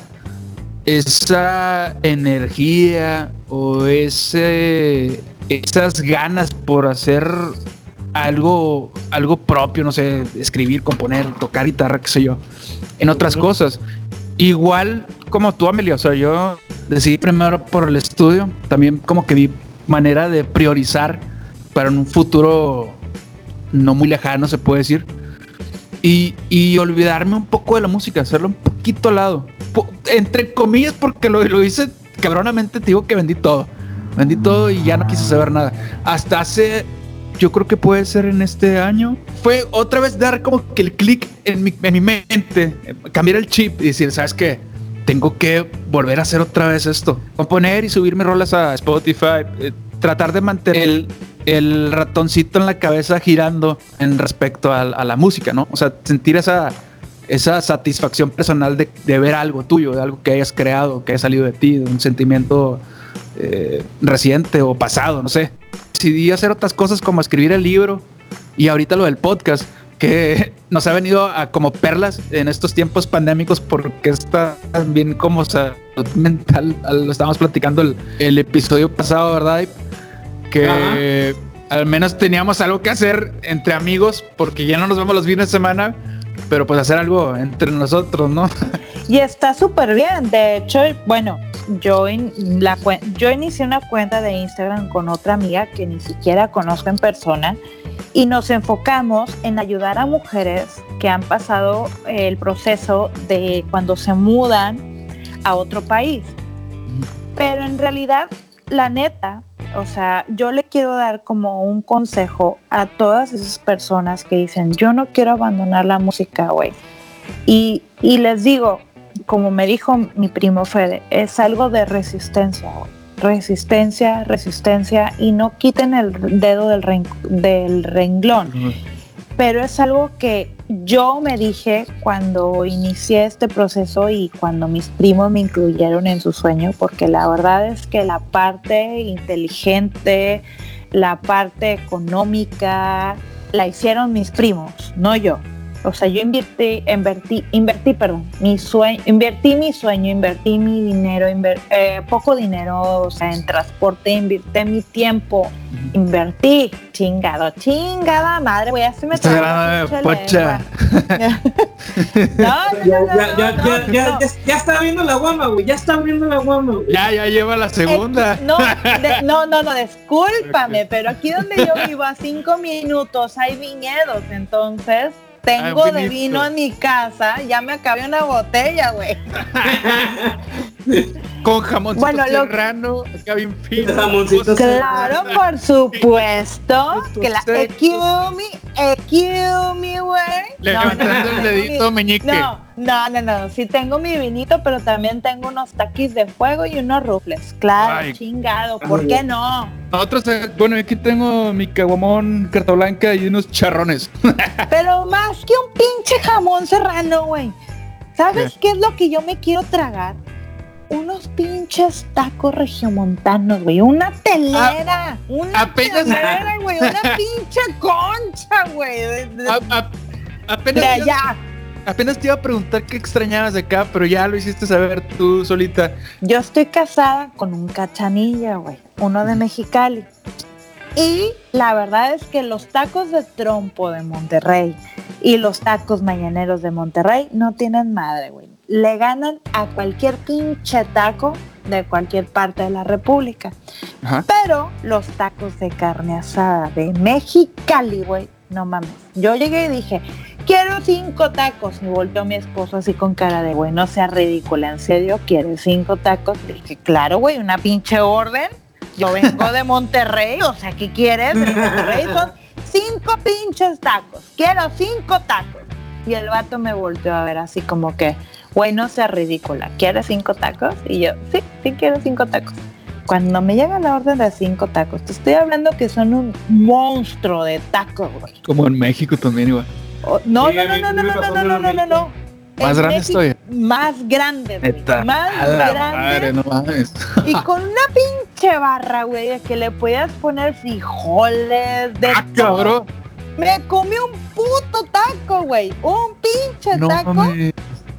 esa energía o ese, esas ganas por hacer algo, algo propio, no sé, escribir, componer, tocar guitarra, qué sé yo, en otras cosas. Igual como tú, Amelia, o sea, yo decidí primero por el estudio, también como que vi manera de priorizar para un futuro no muy lejano, se puede decir, y, y olvidarme un poco de la música, hacerlo un poquito al lado, entre comillas, porque lo, lo hice cabronamente, te digo que vendí todo, vendí todo y ya no quise saber nada. Hasta hace yo creo que puede ser en este año. Fue otra vez dar como que el clic en mi, en mi mente, cambiar el chip y decir, ¿sabes qué? Tengo que volver a hacer otra vez esto. Componer y subirme rolas a Spotify. eh, tratar de mantener el, ratoncito en la cabeza girando en respecto a, a la música, ¿no? O sea, sentir esa, esa satisfacción personal de, de ver algo tuyo, de algo que hayas creado, que haya salido de ti, de un sentimiento eh, reciente o pasado, no sé. Decidí hacer otras cosas como escribir el libro y ahorita lo del podcast, que [laughs] nos ha venido a como perlas en estos tiempos pandémicos porque está bien como salud mental, lo estábamos platicando el, el episodio pasado, ¿verdad? Que al menos teníamos algo que hacer entre amigos porque ya no nos vemos los fines de semana, pero pues hacer algo entre nosotros, ¿no? [laughs] Y está súper bien. De hecho, bueno, yo, in- la, cuen- yo inicié una cuenta de Instagram con otra amiga que ni siquiera conozco en persona y nos enfocamos en ayudar a mujeres que han pasado el proceso de cuando se mudan a otro país. Pero en realidad, la neta, o sea, yo le quiero dar como un consejo a todas esas personas que dicen, yo no quiero abandonar la música, güey. Y, y les digo, como me dijo mi primo Fede, es algo de resistencia, güey. Resistencia, resistencia, y no quiten el dedo del, del renglón. Pero es algo que yo me dije cuando inicié este proceso y cuando mis primos me incluyeron en su sueño, porque la verdad es que la parte inteligente, la parte económica, la hicieron mis primos, no yo. O sea, yo invertí, invertí, invertí, perdón, mi sueño, invertí mi sueño, invertí mi dinero, inver- eh, poco dinero, o sea, en transporte, invertí mi tiempo, invertí, chingado, chingada madre, voy a hacerme Está grande, pocha. [laughs] No, no, Ya, no, no, ya, ya, no, ya, ya, no. ya, ya está abriendo la guama, güey. Ya está abriendo la guama, güey. Ya, ya lleva la segunda. Eh, no, de- [laughs] no, no, no, discúlpame, pero aquí donde yo vivo a cinco minutos hay viñedos, entonces tengo de vino en mi casa, ya me acabé una botella, güey. [laughs] Con jamoncito Bueno, lo- serrano, acá bien fino. Jamoncito Claro, por supuesto, que la Entonces- excuse me, excuse me, güey. Levantando el dedito meñique. No, no, no, no, sí tengo mi vinito, pero también tengo unos taquis de fuego y unos rufles. Claro, Ay. chingado, ¿por qué no? Nosotros, eh, bueno, aquí tengo mi caguamón, carta blanca y unos charrones. [laughs] Pero más que un pinche jamón serrano, güey. ¿Sabes qué es lo que yo me quiero tragar? Unos pinches tacos regiomontanos, güey. Una telera. una apenas- telera, güey. Una [laughs] pinche concha, güey. apenas de allá. apenas te iba a preguntar qué extrañabas de acá, pero ya lo hiciste saber tú solita. Yo estoy casada con un cachanilla, güey. Uno de Mexicali. Y la verdad es que los tacos de trompo de Monterrey y los tacos mañaneros de Monterrey no tienen madre, güey. Le ganan a cualquier pinche taco de cualquier parte de la República. Ajá. Pero los tacos de carne asada de Mexicali, güey, no mames. Yo llegué y dije, quiero cinco tacos. Y volteó mi esposo así con cara de, güey, no sea ridícula, ¿en serio quieres cinco tacos? Le dije, claro, güey, una pinche orden. Yo vengo de Monterrey, o sea, ¿qué quieres? De Monterrey son cinco pinches tacos. Quiero cinco tacos. Y el vato me volteó a ver así como que, güey, no sea ridícula. ¿Quieres cinco tacos? Y yo, sí, sí quiero cinco tacos. Cuando me llega la orden de cinco tacos, te estoy hablando que son un monstruo de tacos, güey. Como en México también igual. Oh, no, Sí, no, no, no, no, no, no, no, no, no, no. Más grande México- estoy. Más grande, güey. Más A la grande. madre, no mames. Y con una pinche barra, güey, de que le podías poner frijoles, de Ah, cabrón. Me comí un puto taco, güey. Un pinche No taco mames.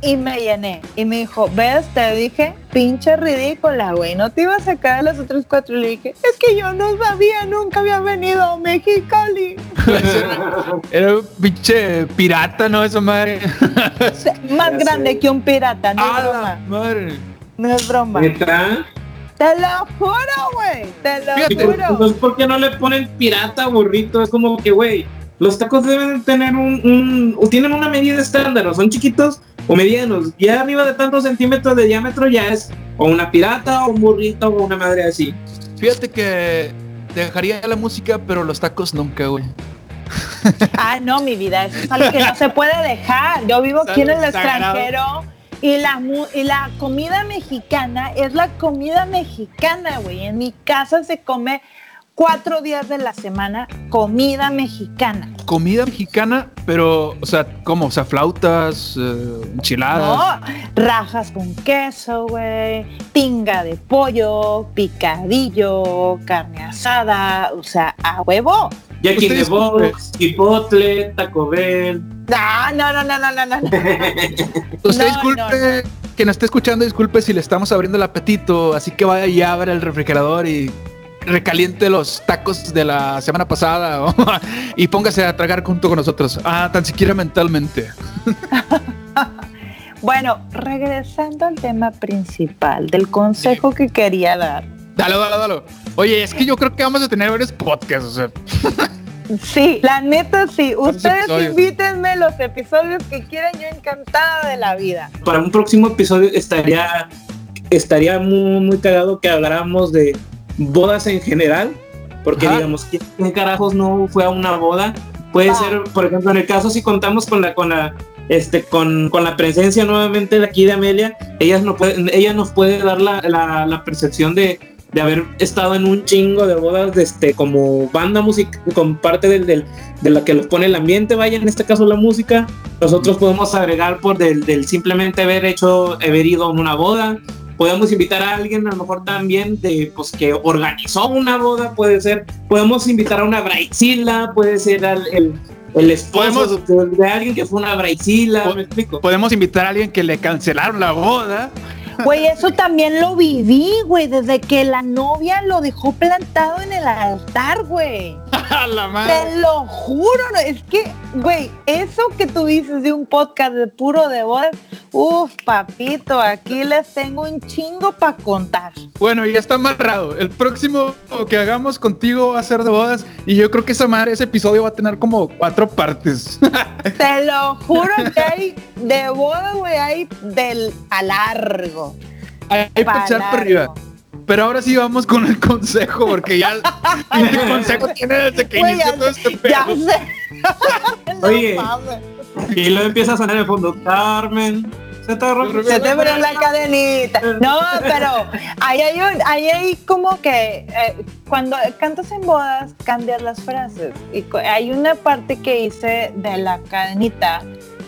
Y me llené. Y me dijo, ves, te dije, pinche ridícula, güey. No te ibas a caer las otras cuatro. Y le dije, es que yo no sabía, nunca había venido a Mexicali. [laughs] Era un pinche pirata, ¿no? Esa madre. Más Ya grande sé. que un pirata, no ¡A es la broma. madre! No es broma. ¿Neta? Te lo juro, güey. Te lo Fíjate, juro. Entonces, ¿por qué no le ponen pirata burrito? Es como que, güey, los tacos deben tener un, tienen una medida estándar, o son chiquitos o medianos. Ya arriba de tantos centímetros de diámetro ya es o una pirata o un burrito o una madre así. Fíjate que dejaría la música, pero los tacos nunca, güey. Ah, no, mi vida, eso es algo que no se puede dejar. Yo vivo aquí en el Sagrado. extranjero y la, mu- y la comida mexicana es la comida mexicana, güey. En mi casa se come cuatro días de la semana comida mexicana. Comida mexicana, pero, o sea, ¿cómo? O sea, flautas, eh, enchiladas. No, rajas con queso, güey, tinga de pollo, picadillo, carne asada, o sea, a huevo. Jackie de Box, Chipotle, Taco Bell. No, no, no, no, no, no, no. [laughs] Usted No, disculpe, quien esté escuchando, disculpe si le estamos abriendo el apetito, así que vaya y abra el refrigerador y recaliente los tacos de la semana pasada [laughs] y póngase a tragar junto con nosotros. Ah, tan siquiera mentalmente. [laughs] Bueno, regresando al tema principal del consejo que quería dar. Dale, dale, dale. Oye, es que yo creo que vamos a tener varios podcasts, o sea, Sí, la neta sí. Ustedes episodios. invítenme los episodios que quieran, yo encantada de la vida. Para un próximo episodio estaría, estaría muy, muy cagado que habláramos de bodas en general. Porque Ajá. digamos, ¿quién carajos no fue a una boda? Puede Ah. ser, por ejemplo, en el caso si contamos con la, con la, este, con, con la presencia nuevamente de aquí de Amelia, ella nos puede, ella nos puede dar la, la, la percepción de, de haber estado en un chingo de bodas, de este, como banda música, con parte del, del, de la que los pone el ambiente, vaya, en este caso la música. Nosotros podemos agregar por del, del simplemente haber hecho, haber ido a una boda. Podemos invitar a alguien, a lo mejor también, de, pues, que organizó una boda, puede ser. Podemos invitar a una braizila, puede ser al, el, el esposo de, de alguien que fue una braizila, Po- ¿me explico? podemos invitar a alguien que le cancelaron la boda. Güey, eso también lo viví, güey, desde que la novia lo dejó plantado en el altar, güey. [laughs] La madre. Te lo juro, no, es que, güey, eso que tú dices de un podcast de puro de bodas, uff, papito, aquí les tengo un chingo para contar. Bueno, ya está amarrado. El próximo que hagamos contigo va a ser de bodas y yo creo que esa madre, ese episodio va a tener como cuatro partes. [laughs] Te lo juro que hay de boda, güey, hay del a largo. Hay que pa' echar para arriba. Pero ahora sí vamos con el consejo, porque ya [laughs] el consejo tiene desde que inició ya todo este Ya pedo. sé. [laughs] No Oye. mames. Y luego empieza a sonar el fondo, Carmen, se te rompe. Se te abrió la cadenita. No, pero ahí hay, un, ahí hay como que eh, cuando cantas en bodas cambias las frases. Y hay una parte que hice de la cadenita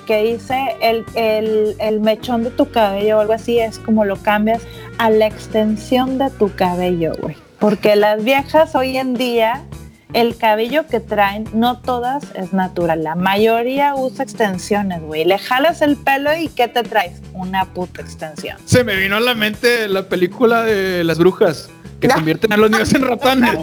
que dice el, el, el mechón de tu cabello o algo así, es como lo cambias a la extensión de tu cabello, güey. Porque las viejas hoy en día el cabello que traen, no todas es natural. La mayoría usa extensiones, güey. Le jalas el pelo y ¿qué te traes? Una puta extensión. Se me vino a la mente la película de las brujas que [laughs] convierten a los niños en ratones. [laughs]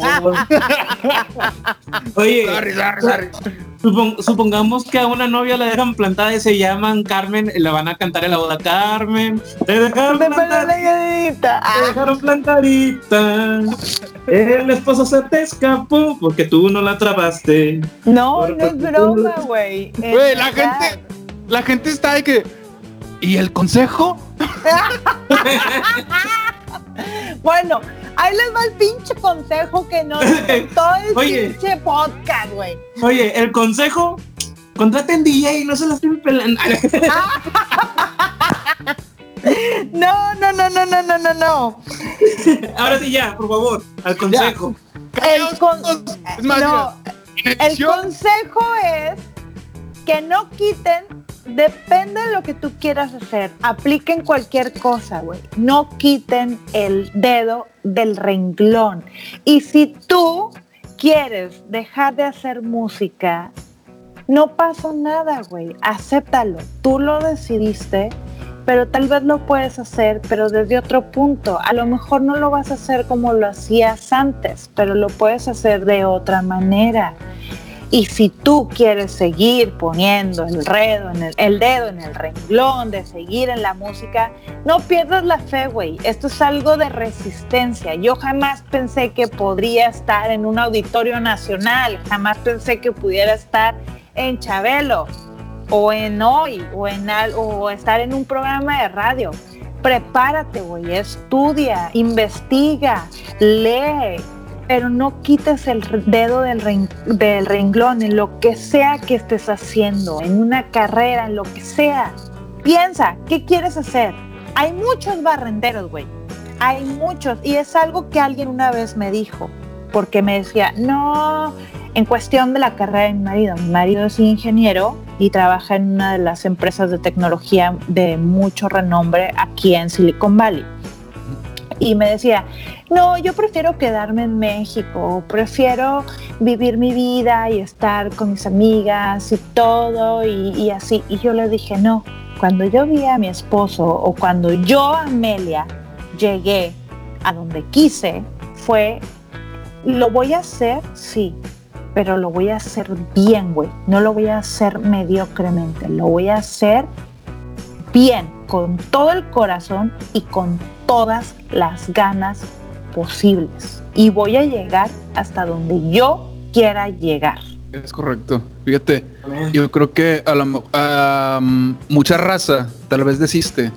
Oye, Sorry, sorry, sorry. Supon- supongamos que a una novia la dejan plantada y se llaman Carmen, y le van a cantar en la boda Carmen. Te dejaron De plantada, te dejaron plantadita. El esposo se te escapó porque tú no la atrapaste. no, no es broma, güey. La verdad. gente, la gente está de que. ¿Y el consejo? [laughs] Bueno, ahí les va el pinche consejo que no en [laughs] todo el Oye. pinche podcast, güey. Oye, el consejo, contraten DJ, no se la estén pelando. [laughs] No, no, no, no, no, no, no, no. [laughs] Ahora sí ya, por favor, al consejo. El, con- no, consejo es que no quiten, depende de lo que tú quieras hacer, apliquen cualquier cosa, güey. No quiten el dedo del renglón. Y si tú quieres dejar de hacer música, no pasa nada, güey. Acéptalo. Tú lo decidiste, pero tal vez lo puedes hacer, pero desde otro punto. A lo mejor no lo vas a hacer como lo hacías antes, pero lo puedes hacer de otra manera. Y si tú quieres seguir poniendo el, dedo en el, renglón, de seguir en la música, no pierdas la fe, güey. Esto es algo de resistencia. Yo jamás pensé que podría estar en un auditorio nacional, jamás pensé que pudiera estar en Chabelo o en Hoy o, en o estar en un programa de radio. Prepárate, güey, estudia, investiga, lee, pero no quites el dedo del renglón en lo que sea que estés haciendo, en una carrera, en lo que sea. Piensa, ¿qué quieres hacer? Hay muchos barrenderos, güey. Hay muchos. Y es algo que alguien una vez me dijo, porque me decía, no, en cuestión de la carrera de mi marido. Mi marido es ingeniero y trabaja en una de las empresas de tecnología de mucho renombre aquí en Silicon Valley. Y me decía, no, yo prefiero quedarme en México, prefiero vivir mi vida y estar con mis amigas y todo y, así. Y yo le dije, no, cuando yo vi a mi esposo o cuando yo, Amelia, llegué a donde quise, fue, lo voy a hacer, sí, pero lo voy a hacer bien, güey. No lo voy a hacer mediocremente, lo voy a hacer bien, con todo el corazón y con todas las ganas posibles. Y voy a llegar hasta donde yo quiera llegar. Es correcto. Fíjate, yo creo que a la a, mm, mucha raza tal vez desiste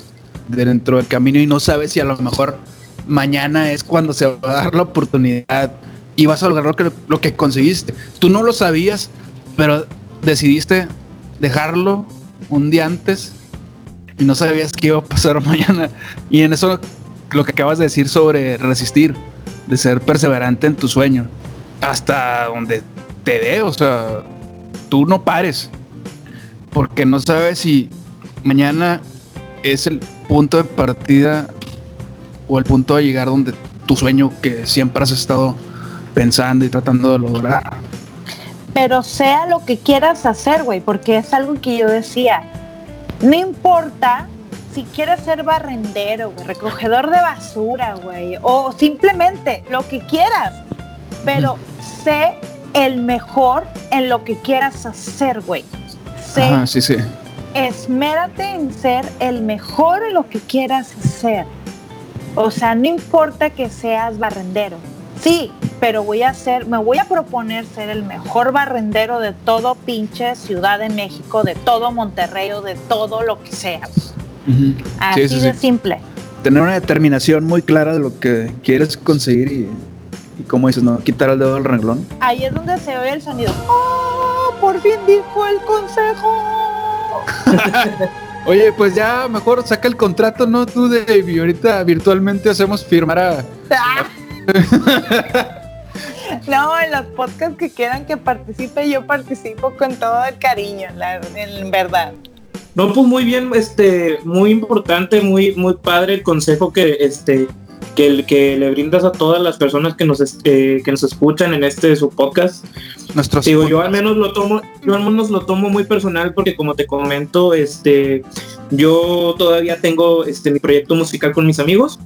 de dentro del camino y no sabe si a lo mejor mañana es cuando se va a dar la oportunidad y vas a lograr lo que, lo que conseguiste. Tú no lo sabías, pero decidiste dejarlo un día antes y no sabías qué iba a pasar [laughs] mañana. Y en eso lo que acabas de decir sobre resistir, de ser perseverante en tu sueño, hasta donde te dé, o sea, tú no pares, porque no sabes si mañana es el punto de partida o el punto de llegar donde tu sueño que siempre has estado pensando y tratando de lograr. pero sea lo que quieras hacer, güey, porque es algo que yo decía. No importa si quieres ser barrendero, güey, recogedor de basura, güey, o simplemente lo que quieras, pero sé el mejor en lo que quieras hacer, güey. Sé, Ajá, sí, sí. esmérate en ser el mejor en lo que quieras hacer. O sea, no importa que seas barrendero. Sí, pero voy a ser, me voy a proponer ser el mejor barrendero de todo pinche Ciudad de México, de todo Monterrey o de todo lo que sea. Así Sí, sí, de sí. simple. Tener una determinación muy clara de lo que quieres conseguir y, y como dices, no quitar el dedo del renglón. Ahí es donde se oye el sonido. ¡Oh! Por fin dijo el consejo. [laughs] Oye, pues ya mejor saca el contrato, ¿no? Tú, Dave, y ahorita virtualmente hacemos firmar a... Ah. [laughs] No, en los podcasts que quieran que participe, yo participo con todo el cariño, la, en verdad. No, pues muy bien, este, muy importante, muy, muy padre el consejo que, este, que, el- que le brindas a todas las personas que nos, es- eh, que nos escuchan en este su podcast. Nuestros Digo, yo al menos lo tomo, yo al menos lo tomo muy personal porque como te comento, este, yo todavía tengo este mi proyecto musical con mis amigos.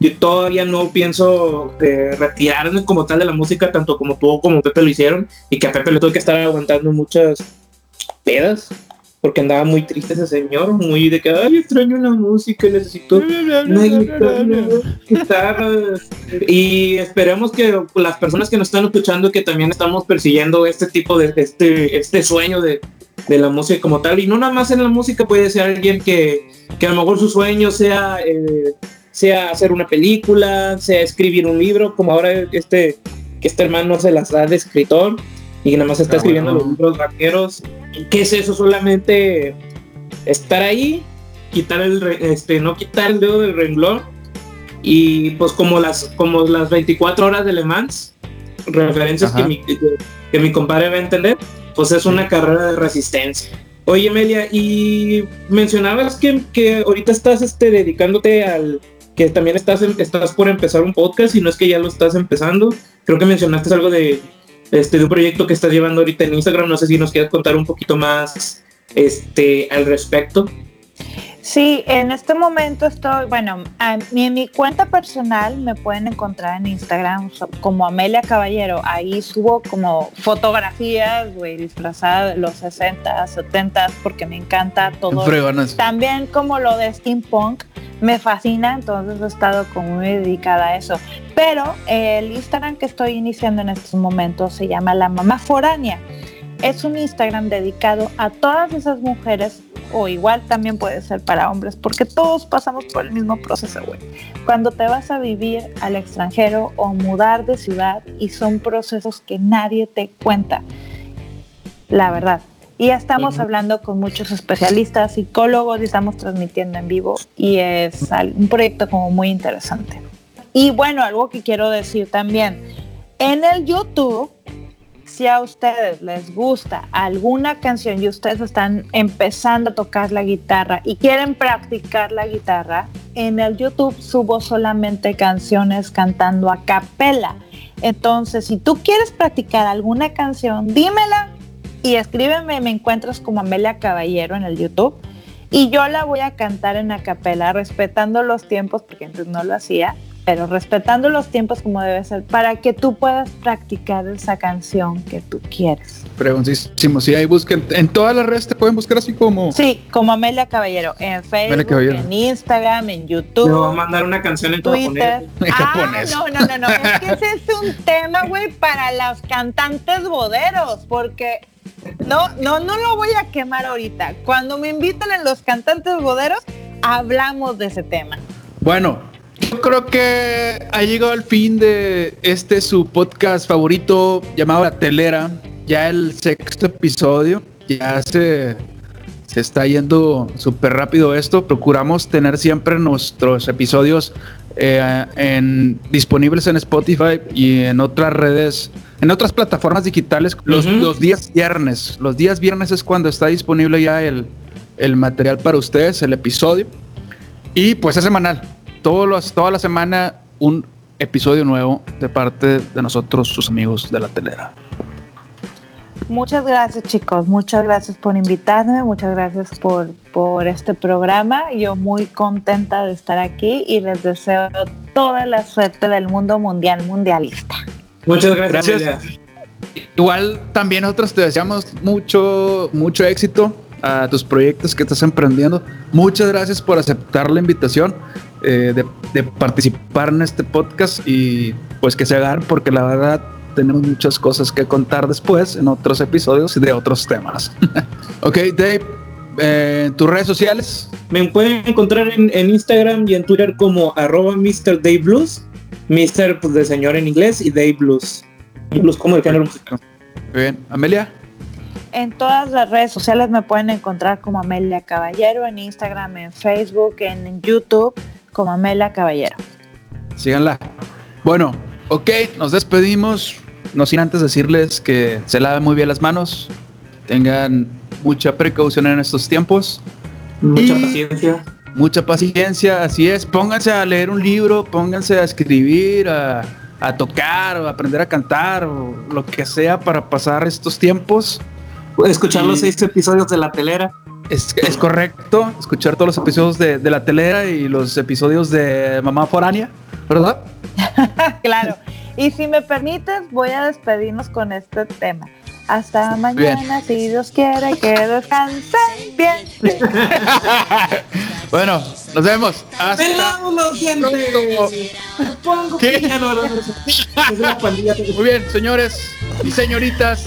Yo todavía no pienso eh, retirarme como tal de la música, tanto como tú como Pepe lo hicieron, y que a Pepe le tuve que estar aguantando muchas pedas, porque andaba muy triste ese señor, muy de que, ay, extraño la música, necesito una guitarra, guitarras. Y esperemos que las personas que nos están escuchando que también estamos persiguiendo este tipo de este, este sueño de, de la música como tal. Y no nada más en la música, puede ser alguien que, que a lo mejor su sueño sea, eh, sea hacer una película, sea escribir un libro, como ahora este, que este hermano se las da de escritor y nada más está Ah, escribiendo bueno. los libros vaqueros. ¿Qué es eso? Solamente estar ahí, quitar el, re- este, no quitar el dedo del renglón y pues como las, como las 24 horas de Le Mans, referencias que mi, que, que mi compadre va a entender, pues es una carrera de resistencia. Oye, Amelia, y mencionabas que, que ahorita estás este, dedicándote al que también estás, en- estás por empezar un podcast y no es que ya lo estás empezando. Creo que mencionaste algo de, este, de un proyecto que estás llevando ahorita en Instagram. No sé si nos quieres contar un poquito más este, al respecto. Sí, en este momento estoy, bueno, a mí- en mi cuenta personal me pueden encontrar en Instagram como Amelia Caballero. Ahí subo como fotografías, güey, disfrazada de los 60, 70, porque me encanta todo. fregonas. También como lo de steampunk me fascina, entonces he estado como muy dedicada a eso. Pero eh, el Instagram que estoy iniciando en estos momentos se llama La Mamá Foránea. Es un Instagram dedicado a todas esas mujeres, o igual también puede ser para hombres, porque todos pasamos por el mismo proceso, güey. Cuando te vas a vivir al extranjero o mudar de ciudad y son procesos que nadie te cuenta, la verdad. Y ya estamos hablando con muchos especialistas, psicólogos y estamos transmitiendo en vivo y es un proyecto como muy interesante. Y bueno, algo que quiero decir también, en el YouTube, si a ustedes les gusta alguna canción y ustedes están empezando a tocar la guitarra y quieren practicar la guitarra, en el YouTube subo solamente canciones cantando a capela. Entonces, si tú quieres practicar alguna canción, dímela y escríbeme, me encuentras como Amelia Caballero en el YouTube y yo la voy a cantar en acapela, respetando los tiempos, porque antes no lo hacía, pero respetando los tiempos como debe ser, para que tú puedas practicar esa canción que tú quieres. Preguntísimo. Sí, ahí busquen. En todas las redes te pueden buscar así como. Sí, como Amelia Caballero, en Facebook, Caballero. en Instagram, en Te voy a YouTube. mandar una canción en Twitter. japonés. En Ah, japonés. no, no, no, no. Es que ese es un tema, güey, para los cantantes boderos, porque no, no, no lo voy a quemar ahorita. Cuando me inviten en los cantantes boderos, hablamos de ese tema. Bueno, yo creo que ha llegado el fin de este su podcast favorito llamado La Telera. Ya el sexto episodio. Ya se, se está yendo súper rápido esto. Procuramos tener siempre nuestros episodios eh, en, disponibles en Spotify y en otras redes, en otras plataformas digitales los, Ujú. los días viernes. Los días viernes es cuando está disponible ya el, el material para ustedes, el episodio. Y pues es semanal. Todos los, toda la semana un episodio nuevo de parte de nosotros, sus amigos de la telera. Muchas gracias chicos, muchas gracias por invitarme, muchas gracias por, por este programa. Yo muy contenta de estar aquí y les deseo toda la suerte del mundo mundial mundialista. Muchas gracias. Gracias. Igual también nosotros te deseamos mucho, mucho éxito a tus proyectos que estás emprendiendo. Muchas gracias por aceptar la invitación eh, de, de participar en este podcast y pues que se hagan porque la verdad tenemos muchas cosas que contar después en otros episodios y de otros temas. [laughs] ok, Dave, eh, tus redes sociales. Me pueden encontrar en, en Instagram y en Twitter como arroba Mr. Dave Blues. Mr. pues, de señor en inglés y Dave Blues. Blues como el género musical. Muy bien, Amelia. En todas las redes sociales me pueden encontrar como Amelia Caballero, en Instagram, en Facebook, en YouTube, como Amelia Caballero. Síganla. Bueno, ok, nos despedimos. No sin antes decirles que se laven muy bien las manos, tengan mucha precaución en estos tiempos Mucha Y- paciencia. mucha paciencia, así es. Pónganse a leer un libro, pónganse a escribir, a, a tocar, o a aprender a cantar, o lo que sea para pasar estos tiempos. Escuchar los seis episodios de la telera. Es, es correcto, escuchar todos los episodios de, de la telera y los episodios de Mamá Foránea, ¿verdad? [laughs] claro. Y si me permites, voy a despedirnos con este tema. Hasta mañana, si Dios quiere que descansen bien. [laughs] bueno, nos vemos. Hasta. [laughs] Muy bien, señores y señoritas.